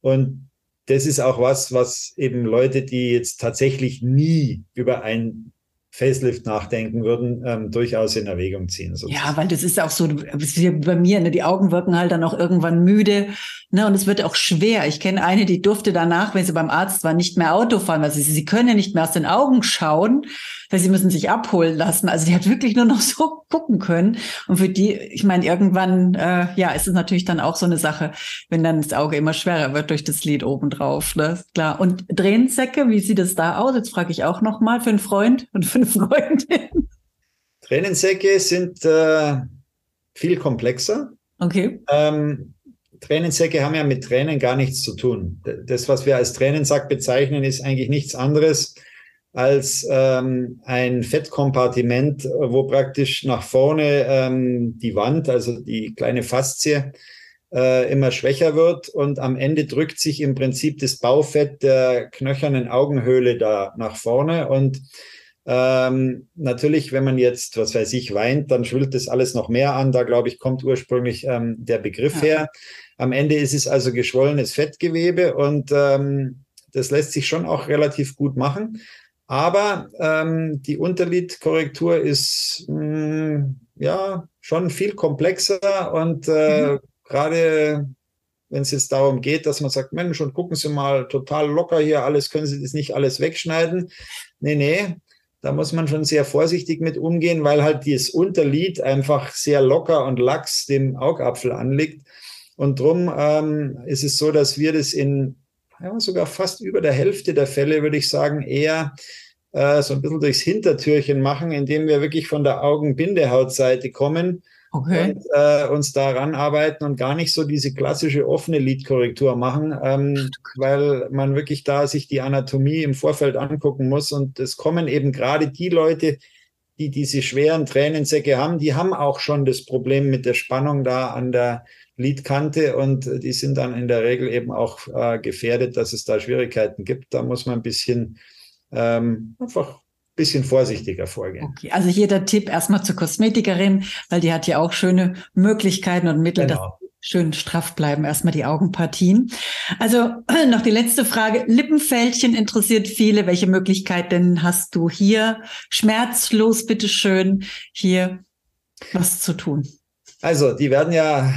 Und das ist auch was, was eben Leute, die jetzt tatsächlich nie über ein Facelift nachdenken würden, ähm, durchaus in Erwägung ziehen. Sozusagen. Ja, weil das ist auch so, wie bei mir, ne, die Augen wirken halt dann auch irgendwann müde, ne, und es wird auch schwer. Ich kenne eine, die durfte danach, wenn sie beim Arzt war, nicht mehr Auto fahren, weil sie, sie können ja nicht mehr aus den Augen schauen, weil sie müssen sich abholen lassen. Also die hat wirklich nur noch <laughs> so gucken können. Und für die, ich meine, irgendwann, äh, ja, ist es natürlich dann auch so eine Sache, wenn dann das Auge immer schwerer wird durch das Lid obendrauf, ne, klar. Und Tränensäcke, wie sieht es da aus? Jetzt frage ich auch noch mal für einen Freund und für eine Freundin. Tränensäcke sind äh, viel komplexer. Okay. Ähm, Tränensäcke haben ja mit Tränen gar nichts zu tun. Das, was wir als Tränensack bezeichnen, ist eigentlich nichts anderes als ähm, ein Fettkompartiment, wo praktisch nach vorne ähm, die Wand, also die kleine Faszie, äh, immer schwächer wird und am Ende drückt sich im Prinzip das Baufett der knöchernen Augenhöhle da nach vorne und ähm, natürlich, wenn man jetzt, was weiß ich, weint, dann schwillt das alles noch mehr an. Da, glaube ich, kommt ursprünglich ähm, der Begriff ja. her. Am Ende ist es also geschwollenes Fettgewebe und ähm, das lässt sich schon auch relativ gut machen. Aber ähm, die Unterlidkorrektur ist mh, mm, ja schon viel komplexer und äh, mhm. gerade wenn es jetzt darum geht, dass man sagt, Mensch, und gucken Sie mal total locker hier, alles können Sie das nicht alles wegschneiden. Nee, nee, da muss man schon sehr vorsichtig mit umgehen, weil halt dieses Unterlid einfach sehr locker und lax dem Augapfel anliegt. Und drum ähm, ist es so, dass wir das in ja, sogar fast über der Hälfte der Fälle, würde ich sagen, eher äh, so ein bisschen durchs Hintertürchen machen, indem wir wirklich von der Augenbindehautseite kommen okay. und äh, uns daran arbeiten und gar nicht so diese klassische offene Lidkorrektur machen, ähm, weil man wirklich da sich die Anatomie im Vorfeld angucken muss. Und es kommen eben gerade die Leute, die diese schweren Tränensäcke haben, die haben auch schon das Problem mit der Spannung da an der Lidkante und die sind dann in der Regel eben auch äh, gefährdet, dass es da Schwierigkeiten gibt. Da muss man ein bisschen ähm, einfach ein bisschen vorsichtiger vorgehen. Okay, also hier der Tipp erstmal zur Kosmetikerin, weil die hat ja auch schöne Möglichkeiten und Mittel, genau. dass schön straff bleiben. Erstmal die Augenpartien. Also noch die letzte Frage. Lippenfältchen interessiert viele. Welche Möglichkeiten hast du hier? Schmerzlos, bitteschön, hier was zu tun? Also, die werden ja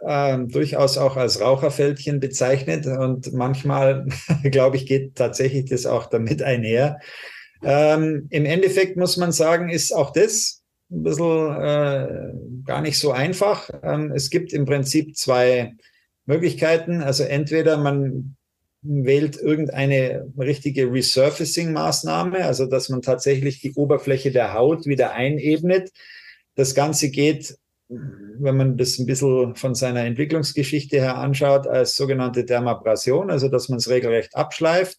äh, durchaus auch als Raucherfältchen bezeichnet und manchmal, <laughs> glaube ich, geht tatsächlich das auch damit einher. Ähm, Im Endeffekt muss man sagen, ist auch das ein bisschen äh, gar nicht so einfach. Ähm, es gibt im Prinzip zwei Möglichkeiten. Also entweder man wählt irgendeine richtige Resurfacing-Maßnahme, also dass man tatsächlich die Oberfläche der Haut wieder einebnet. Das Ganze geht, wenn man das ein bisschen von seiner Entwicklungsgeschichte her anschaut, als sogenannte Dermabrasion, also dass man es regelrecht abschleift.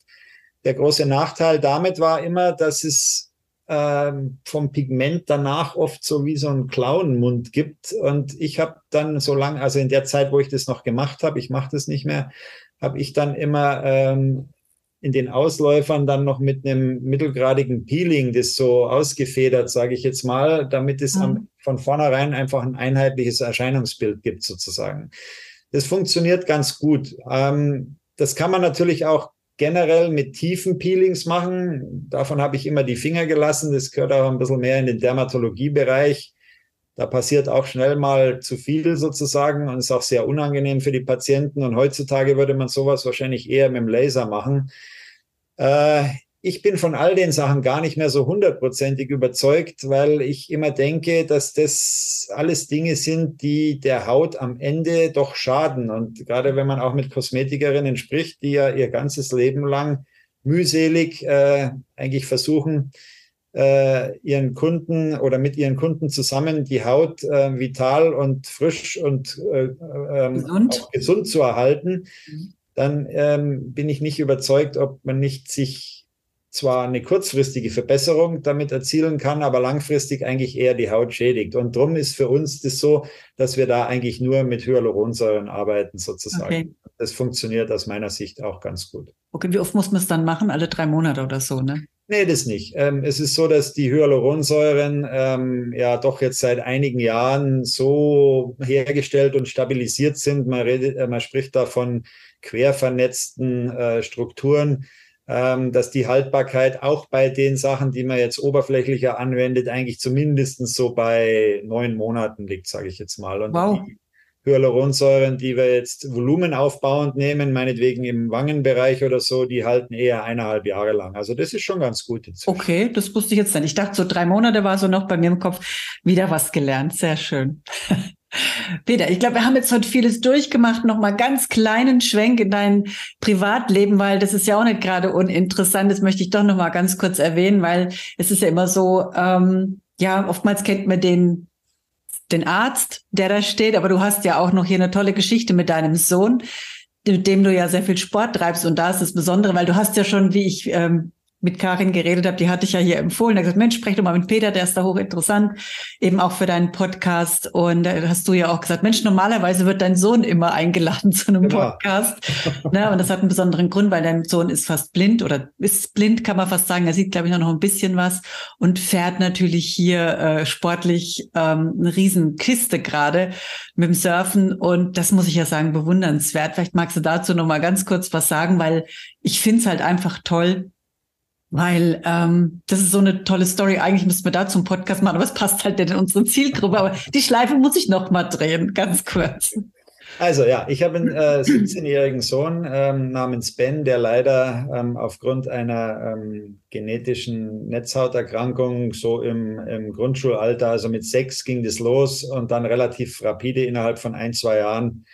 Der große Nachteil damit war immer, dass es ähm, vom Pigment danach oft so wie so ein Clownmund gibt. Und ich habe dann so lange, also in der Zeit, wo ich das noch gemacht habe, ich mache das nicht mehr, habe ich dann immer ähm, in den Ausläufern dann noch mit einem mittelgradigen Peeling das so ausgefedert, sage ich jetzt mal, damit es mhm. am, von vornherein einfach ein einheitliches Erscheinungsbild gibt sozusagen. Das funktioniert ganz gut. Ähm, das kann man natürlich auch generell mit tiefen Peelings machen. Davon habe ich immer die Finger gelassen. Das gehört auch ein bisschen mehr in den Dermatologiebereich. Da passiert auch schnell mal zu viel sozusagen und ist auch sehr unangenehm für die Patienten. Und heutzutage würde man sowas wahrscheinlich eher mit dem Laser machen. Äh, ich bin von all den Sachen gar nicht mehr so hundertprozentig überzeugt, weil ich immer denke, dass das alles Dinge sind, die der Haut am Ende doch schaden. Und gerade wenn man auch mit Kosmetikerinnen spricht, die ja ihr ganzes Leben lang mühselig äh, eigentlich versuchen, äh, ihren Kunden oder mit ihren Kunden zusammen die Haut äh, vital und frisch und äh, ähm, gesund. gesund. zu erhalten, mhm. dann ähm, bin ich nicht überzeugt, ob man nicht sich zwar eine kurzfristige Verbesserung damit erzielen kann, aber langfristig eigentlich eher die Haut schädigt. Und darum ist für uns das so, dass wir da eigentlich nur mit Hyaluronsäuren arbeiten sozusagen. Okay. Das funktioniert aus meiner Sicht auch ganz gut. Okay, wie oft muss man es dann machen? Alle drei Monate oder so, ne? Nee, das nicht. Ähm, es ist so, dass die Hyaluronsäuren ähm, ja doch jetzt seit einigen Jahren so hergestellt und stabilisiert sind. Man, redet, äh, man spricht da von quervernetzten äh, Strukturen dass die Haltbarkeit auch bei den Sachen, die man jetzt oberflächlicher anwendet, eigentlich zumindest so bei neun Monaten liegt, sage ich jetzt mal. Und wow. die Hyaluronsäuren, die wir jetzt volumenaufbauend nehmen, meinetwegen im Wangenbereich oder so, die halten eher eineinhalb Jahre lang. Also das ist schon ganz gut. Inzwischen. Okay, das wusste ich jetzt nicht. Ich dachte, so drei Monate war so noch bei mir im Kopf wieder was gelernt. Sehr schön. <laughs> Peter, ich glaube, wir haben jetzt heute vieles durchgemacht. Noch mal ganz kleinen Schwenk in dein Privatleben, weil das ist ja auch nicht gerade uninteressant. Das möchte ich doch noch mal ganz kurz erwähnen, weil es ist ja immer so, ähm, ja, oftmals kennt man den den Arzt, der da steht, aber du hast ja auch noch hier eine tolle Geschichte mit deinem Sohn, mit dem du ja sehr viel Sport treibst. Und da ist das Besondere, weil du hast ja schon, wie ich ähm, mit Karin geredet habe, die hatte ich ja hier empfohlen. Da gesagt, Mensch, sprech doch mal mit Peter, der ist da hochinteressant, eben auch für deinen Podcast. Und da hast du ja auch gesagt, Mensch, normalerweise wird dein Sohn immer eingeladen <laughs> zu einem genau. Podcast. ne, und das hat einen besonderen Grund, weil dein Sohn ist fast blind oder ist blind, kann man fast sagen. Er sieht, glaube ich, noch ein bisschen was und fährt natürlich hier äh, sportlich ähm, eine Riesenkiste gerade mit dem Surfen. Und das muss ich ja sagen, bewundernswert. Vielleicht magst du dazu noch mal ganz kurz was sagen, weil ich finde es halt einfach toll, weil ähm, das ist so eine tolle Story. Eigentlich müssten wir da zum Podcast machen, aber es passt halt nicht in unsere Zielgruppe. Aber die Schleife muss ich noch mal drehen, ganz kurz. Also ja, ich habe einen äh, 17-jährigen Sohn ähm, namens Ben, der leider ähm, aufgrund einer ähm, genetischen Netzhauterkrankung so im, im Grundschulalter, also mit sechs ging das los und dann relativ rapide innerhalb von ein, zwei Jahren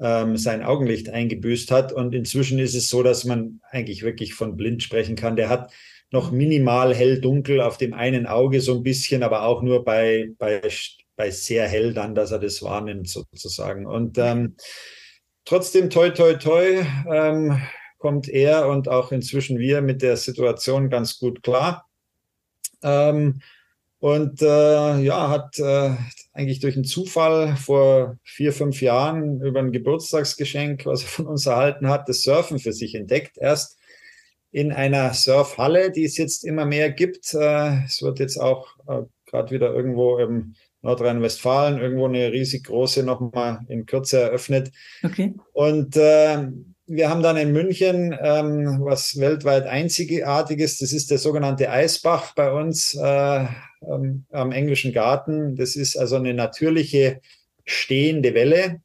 ähm, sein Augenlicht eingebüßt hat. Und inzwischen ist es so, dass man eigentlich wirklich von blind sprechen kann. Der hat noch minimal hell-dunkel auf dem einen Auge so ein bisschen, aber auch nur bei, bei bei sehr hell dann, dass er das wahrnimmt sozusagen. Und ähm, trotzdem, toi, toi, toi, ähm, kommt er und auch inzwischen wir mit der Situation ganz gut klar. Ähm, und äh, ja, hat äh, eigentlich durch einen Zufall vor vier, fünf Jahren über ein Geburtstagsgeschenk, was er von uns erhalten hat, das Surfen für sich entdeckt. Erst in einer Surfhalle, die es jetzt immer mehr gibt. Äh, es wird jetzt auch äh, gerade wieder irgendwo im Nordrhein-Westfalen irgendwo eine riesig große nochmal in Kürze eröffnet. Okay. Und äh, wir haben dann in München ähm, was weltweit Einzigartiges. Das ist der sogenannte Eisbach bei uns äh, ähm, am englischen Garten. Das ist also eine natürliche stehende Welle,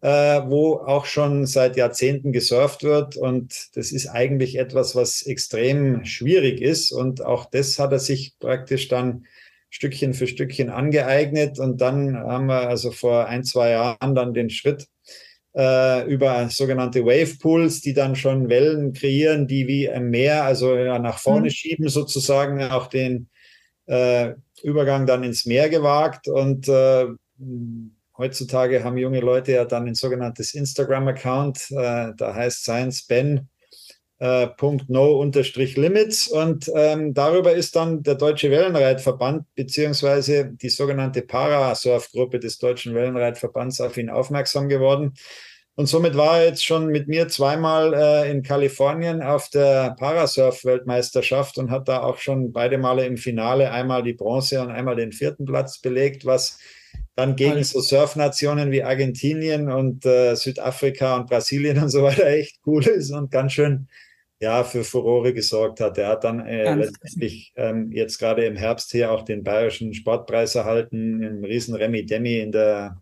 äh, wo auch schon seit Jahrzehnten gesurft wird. Und das ist eigentlich etwas, was extrem schwierig ist. Und auch das hat er sich praktisch dann Stückchen für Stückchen angeeignet. Und dann haben wir also vor ein, zwei Jahren dann den Schritt über sogenannte Wave Pools, die dann schon Wellen kreieren, die wie im Meer, also ja, nach vorne mhm. schieben, sozusagen auch den äh, Übergang dann ins Meer gewagt. Und äh, heutzutage haben junge Leute ja dann ein sogenanntes Instagram-Account, äh, da heißt Science Ben. Äh, .no-limits und ähm, darüber ist dann der Deutsche Wellenreitverband beziehungsweise die sogenannte Parasurf-Gruppe des Deutschen Wellenreitverbands auf ihn aufmerksam geworden. Und somit war er jetzt schon mit mir zweimal äh, in Kalifornien auf der Parasurf-Weltmeisterschaft und hat da auch schon beide Male im Finale einmal die Bronze und einmal den vierten Platz belegt, was dann gegen so Surfnationen wie Argentinien und äh, Südafrika und Brasilien und so weiter echt cool ist und ganz schön ja, für Furore gesorgt hat. Er hat dann äh, letztendlich ähm, jetzt gerade im Herbst hier auch den bayerischen Sportpreis erhalten, im riesen Remi Demi in der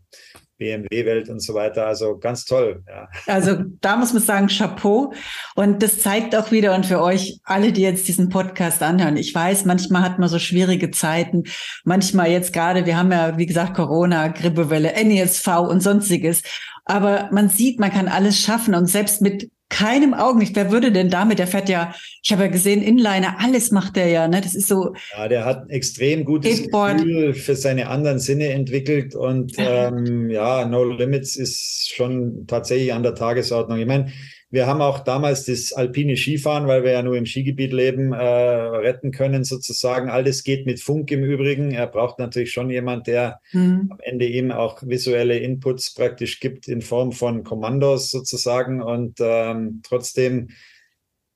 BMW-Welt und so weiter. Also ganz toll. Ja. Also da muss man sagen, Chapeau. Und das zeigt auch wieder, und für euch alle, die jetzt diesen Podcast anhören, ich weiß, manchmal hat man so schwierige Zeiten. Manchmal jetzt gerade, wir haben ja, wie gesagt, Corona, Grippewelle, NESV und sonstiges. Aber man sieht, man kann alles schaffen. Und selbst mit keinem Augenlicht. Wer würde denn damit? Der fährt ja, ich habe ja gesehen, Inliner, alles macht der ja. Ne? Das ist so. Ja, der hat ein extrem gutes Skateboard. Gefühl für seine anderen Sinne entwickelt und ähm, ja, No Limits ist schon tatsächlich an der Tagesordnung. Ich meine, wir haben auch damals das alpine Skifahren, weil wir ja nur im Skigebiet leben, äh, retten können sozusagen. Alles geht mit Funk im Übrigen. Er braucht natürlich schon jemand, der mhm. am Ende ihm auch visuelle Inputs praktisch gibt in Form von Kommandos sozusagen. Und ähm, trotzdem,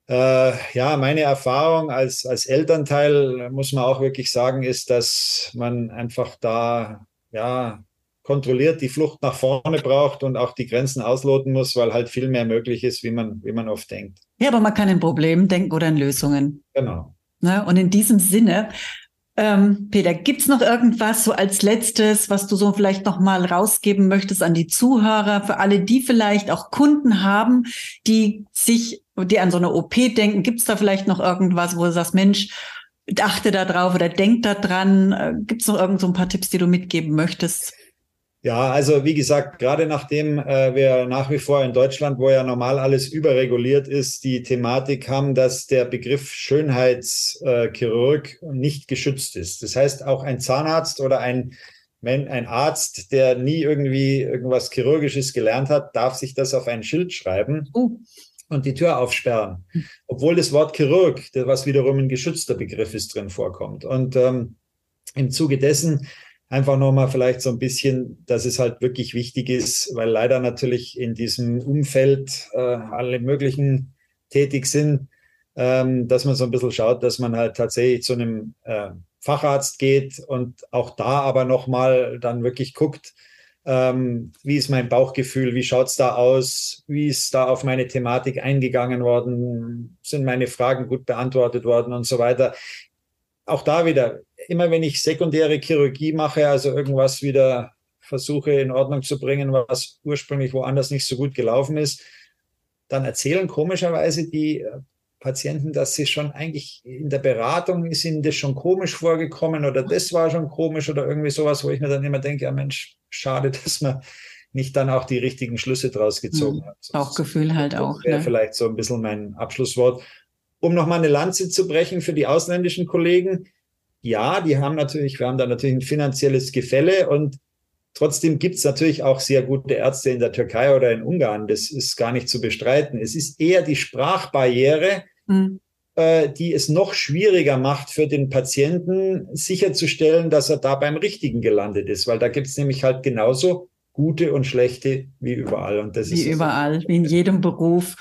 äh, ja, meine Erfahrung als, als Elternteil, muss man auch wirklich sagen, ist, dass man einfach da, ja, kontrolliert die Flucht nach vorne braucht und auch die Grenzen ausloten muss, weil halt viel mehr möglich ist, wie man, wie man oft denkt. Ja, aber man kann in Problemen denken oder in Lösungen. Genau. Ne? Und in diesem Sinne, ähm, Peter, gibt's noch irgendwas so als letztes, was du so vielleicht noch mal rausgeben möchtest an die Zuhörer, für alle, die vielleicht auch Kunden haben, die sich, die an so eine OP denken? Gibt's da vielleicht noch irgendwas, wo du sagst, Mensch, achte da drauf oder denk da dran? Äh, gibt's noch irgend so ein paar Tipps, die du mitgeben möchtest? Ja, also wie gesagt, gerade nachdem äh, wir nach wie vor in Deutschland, wo ja normal alles überreguliert ist, die Thematik haben, dass der Begriff Schönheitschirurg äh, nicht geschützt ist. Das heißt, auch ein Zahnarzt oder ein, ein Arzt, der nie irgendwie irgendwas Chirurgisches gelernt hat, darf sich das auf ein Schild schreiben. Uh. Und die Tür aufsperren, obwohl das Wort Chirurg, was wiederum ein geschützter Begriff ist, drin vorkommt. Und ähm, im Zuge dessen einfach nochmal vielleicht so ein bisschen, dass es halt wirklich wichtig ist, weil leider natürlich in diesem Umfeld äh, alle möglichen tätig sind, ähm, dass man so ein bisschen schaut, dass man halt tatsächlich zu einem äh, Facharzt geht und auch da aber nochmal dann wirklich guckt, ähm, wie ist mein Bauchgefühl, wie schaut es da aus, wie ist da auf meine Thematik eingegangen worden, sind meine Fragen gut beantwortet worden und so weiter. Auch da wieder, immer wenn ich sekundäre Chirurgie mache, also irgendwas wieder versuche in Ordnung zu bringen, was ursprünglich woanders nicht so gut gelaufen ist, dann erzählen komischerweise die äh, Patienten, dass sie schon eigentlich in der Beratung ist ihnen das schon komisch vorgekommen oder das war schon komisch oder irgendwie sowas, wo ich mir dann immer denke, ja Mensch, schade, <laughs> dass man nicht dann auch die richtigen Schlüsse draus gezogen mhm. hat. Bauchgefühl halt auch. Das wäre ne? vielleicht so ein bisschen mein Abschlusswort. Um nochmal eine Lanze zu brechen für die ausländischen Kollegen, ja, die haben natürlich, wir haben da natürlich ein finanzielles Gefälle und trotzdem gibt es natürlich auch sehr gute Ärzte in der Türkei oder in Ungarn. Das ist gar nicht zu bestreiten. Es ist eher die Sprachbarriere, mhm. äh, die es noch schwieriger macht für den Patienten sicherzustellen, dass er da beim Richtigen gelandet ist, weil da gibt es nämlich halt genauso gute und schlechte wie überall. Und das wie ist überall, wie in jedem Beruf.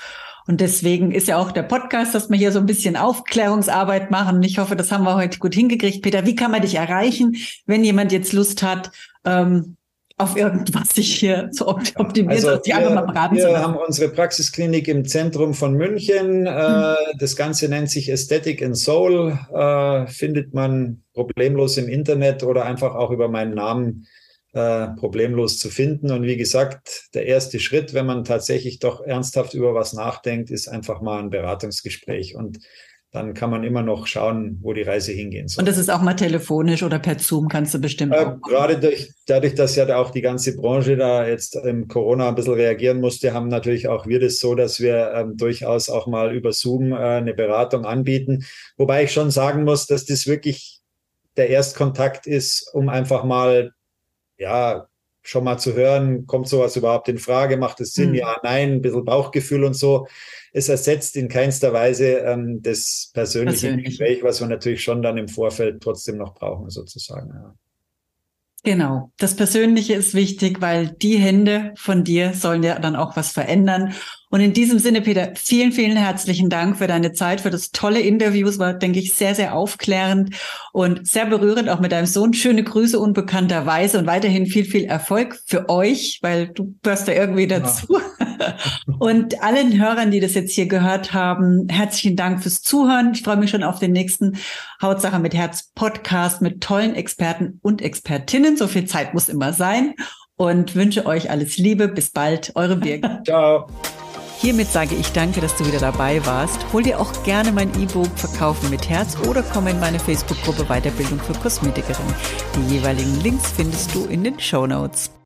Und deswegen ist ja auch der Podcast, dass wir hier so ein bisschen Aufklärungsarbeit machen. Ich hoffe, das haben wir heute gut hingekriegt. Peter, wie kann man dich erreichen, wenn jemand jetzt Lust hat, ähm, auf irgendwas sich hier zu optimieren, also die einfach mal beraten Wir haben unsere Praxisklinik im Zentrum von München. Äh, hm. Das Ganze nennt sich Aesthetic and Soul. Äh, findet man problemlos im Internet oder einfach auch über meinen Namen äh, problemlos zu finden. Und wie gesagt, der erste Schritt, wenn man tatsächlich doch ernsthaft über was nachdenkt, ist einfach mal ein Beratungsgespräch. Und dann kann man immer noch schauen, wo die Reise hingehen soll. Und das ist auch mal telefonisch oder per Zoom kannst du bestimmt äh, Gerade durch, dadurch, dass ja auch die ganze Branche da jetzt im Corona ein bisschen reagieren musste, haben natürlich auch wir das so, dass wir ähm, durchaus auch mal über Zoom äh, eine Beratung anbieten. Wobei ich schon sagen muss, dass das wirklich der Erstkontakt ist, um einfach mal ja, schon mal zu hören, kommt sowas überhaupt in Frage, macht es Sinn, mhm. ja, nein, ein bisschen Bauchgefühl und so. Es ersetzt in keinster Weise ähm, das persönliche Persönlich. Gespräch, was wir natürlich schon dann im Vorfeld trotzdem noch brauchen, sozusagen. Ja. Genau, das Persönliche ist wichtig, weil die Hände von dir sollen ja dann auch was verändern. Und in diesem Sinne, Peter, vielen, vielen herzlichen Dank für deine Zeit, für das tolle Interview. Es war, denke ich, sehr, sehr aufklärend und sehr berührend, auch mit deinem Sohn. Schöne Grüße unbekannterweise und weiterhin viel, viel Erfolg für euch, weil du gehörst da irgendwie dazu. Ja. <laughs> und allen Hörern, die das jetzt hier gehört haben, herzlichen Dank fürs Zuhören. Ich freue mich schon auf den nächsten Hautsache mit Herz Podcast mit tollen Experten und Expertinnen. So viel Zeit muss immer sein und wünsche euch alles Liebe. Bis bald, eure Birgit. <laughs> Ciao. Hiermit sage ich danke, dass du wieder dabei warst. Hol dir auch gerne mein E-Book Verkaufen mit Herz oder komm in meine Facebook-Gruppe Weiterbildung für Kosmetikerin. Die jeweiligen Links findest du in den Show Notes.